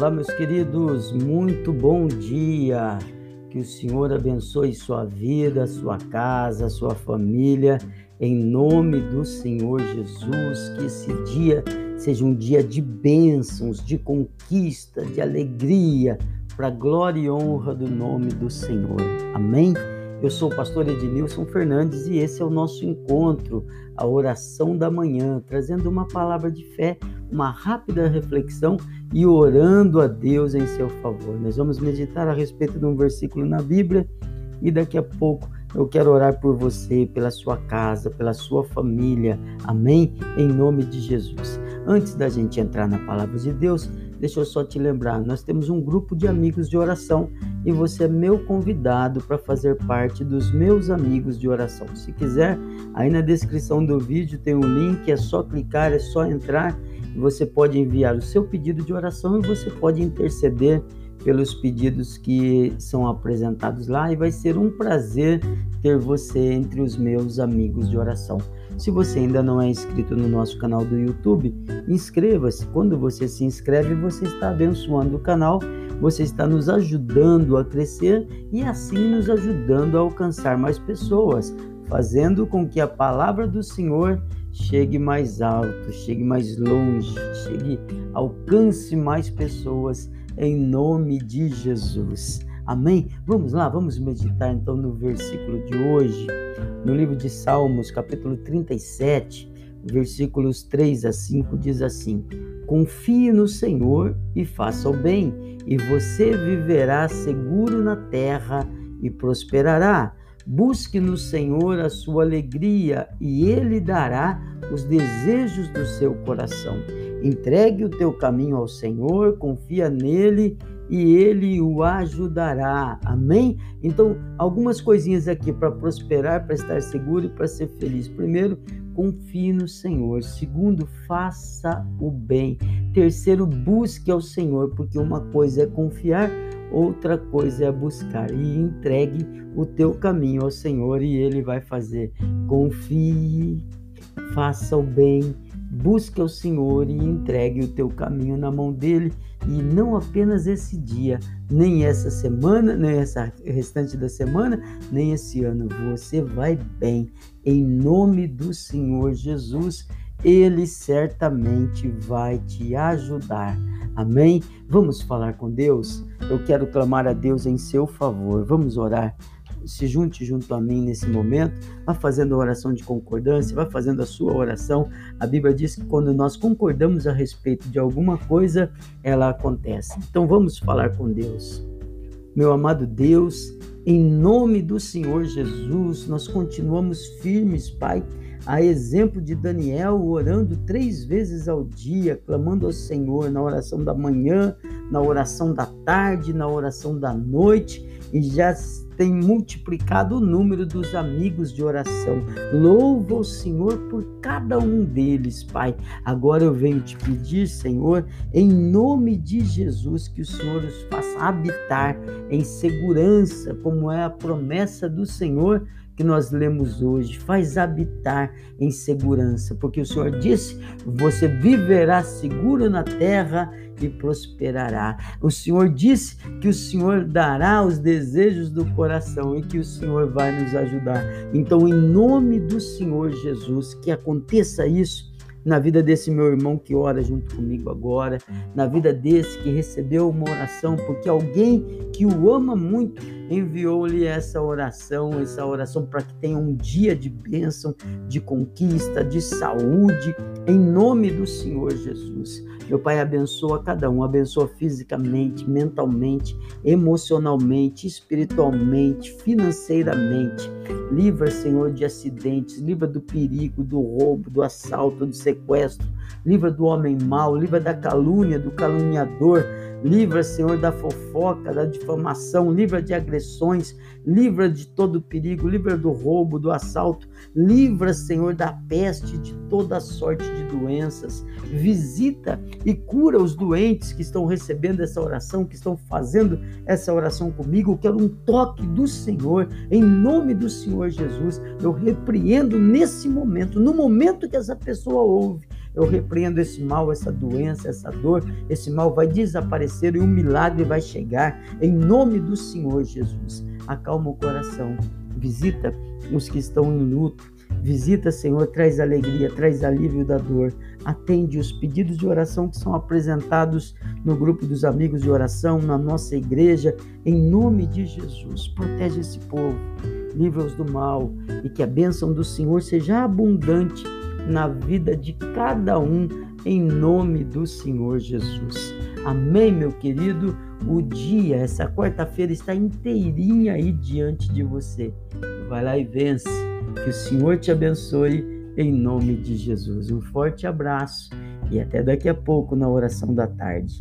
Olá, meus queridos, muito bom dia. Que o Senhor abençoe sua vida, sua casa, sua família, em nome do Senhor Jesus. Que esse dia seja um dia de bênçãos, de conquista, de alegria, para glória e honra do nome do Senhor. Amém? Eu sou o pastor Ednilson Fernandes e esse é o nosso encontro, a oração da manhã, trazendo uma palavra de fé, uma rápida reflexão e orando a Deus em seu favor. Nós vamos meditar a respeito de um versículo na Bíblia e daqui a pouco eu quero orar por você, pela sua casa, pela sua família. Amém? Em nome de Jesus. Antes da gente entrar na palavra de Deus, Deixa eu só te lembrar, nós temos um grupo de amigos de oração e você é meu convidado para fazer parte dos meus amigos de oração. Se quiser, aí na descrição do vídeo tem um link, é só clicar, é só entrar você pode enviar o seu pedido de oração e você pode interceder pelos pedidos que são apresentados lá e vai ser um prazer ter você entre os meus amigos de oração. Se você ainda não é inscrito no nosso canal do YouTube, inscreva-se. Quando você se inscreve, você está abençoando o canal, você está nos ajudando a crescer e assim nos ajudando a alcançar mais pessoas, fazendo com que a palavra do Senhor chegue mais alto, chegue mais longe, chegue, alcance mais pessoas em nome de Jesus. Amém? Vamos lá, vamos meditar então no versículo de hoje, no livro de Salmos, capítulo 37, versículos 3 a 5, diz assim: Confie no Senhor e faça o bem, e você viverá seguro na terra e prosperará. Busque no Senhor a sua alegria e Ele dará os desejos do seu coração. Entregue o teu caminho ao Senhor, confia nele e ele o ajudará. Amém? Então, algumas coisinhas aqui para prosperar, para estar seguro e para ser feliz. Primeiro, confie no Senhor. Segundo, faça o bem. Terceiro, busque ao Senhor, porque uma coisa é confiar, outra coisa é buscar. E entregue o teu caminho ao Senhor e ele vai fazer. Confie, faça o bem Busque ao Senhor e entregue o teu caminho na mão dele, e não apenas esse dia, nem essa semana, nem essa restante da semana, nem esse ano. Você vai bem, em nome do Senhor Jesus. Ele certamente vai te ajudar. Amém? Vamos falar com Deus? Eu quero clamar a Deus em seu favor. Vamos orar se junte junto a mim nesse momento, vá fazendo a oração de concordância, vá fazendo a sua oração. A Bíblia diz que quando nós concordamos a respeito de alguma coisa, ela acontece. Então vamos falar com Deus. Meu amado Deus, em nome do Senhor Jesus, nós continuamos firmes, Pai, a exemplo de Daniel, orando três vezes ao dia, clamando ao Senhor na oração da manhã, na oração da tarde, na oração da noite, e já tem multiplicado o número dos amigos de oração. Louva o Senhor por cada um deles, Pai. Agora eu venho te pedir, Senhor, em nome de Jesus, que o Senhor os faça habitar em segurança, como é a promessa do Senhor que nós lemos hoje, faz habitar em segurança, porque o Senhor disse: você viverá seguro na terra prosperará. O Senhor disse que o Senhor dará os desejos do coração e que o Senhor vai nos ajudar. Então, em nome do Senhor Jesus, que aconteça isso na vida desse meu irmão que ora junto comigo agora, na vida desse que recebeu uma oração, porque alguém que o ama muito enviou-lhe essa oração, essa oração para que tenha um dia de bênção, de conquista, de saúde, em nome do Senhor Jesus. Meu Pai, abençoa cada um, abençoa fisicamente, mentalmente, emocionalmente, espiritualmente, financeiramente. Livra, Senhor, de acidentes, livra do perigo, do roubo, do assalto, do sequestro. Livra do homem mau, livra da calúnia, do caluniador Livra, Senhor, da fofoca, da difamação, livra de agressões, livra de todo perigo, livra do roubo, do assalto, livra, Senhor, da peste, de toda sorte de doenças. Visita e cura os doentes que estão recebendo essa oração, que estão fazendo essa oração comigo. Eu quero um toque do Senhor, em nome do Senhor Jesus. Eu repreendo nesse momento, no momento que essa pessoa ouve Eu repreendo esse mal, essa doença, essa dor. Esse mal vai desaparecer e um milagre vai chegar em nome do Senhor Jesus. Acalma o coração. Visita os que estão em luto. Visita, Senhor, traz alegria, traz alívio da dor. Atende os pedidos de oração que são apresentados no grupo dos amigos de oração, na nossa igreja, em nome de Jesus. Protege esse povo, livra-os do mal e que a bênção do Senhor seja abundante na vida de cada um, em nome do Senhor Jesus. Amém, meu querido. O dia, essa quarta-feira, está inteirinha aí diante de você. Vai lá e vence. Que o Senhor te abençoe em nome de Jesus. Um forte abraço e até daqui a pouco na oração da tarde.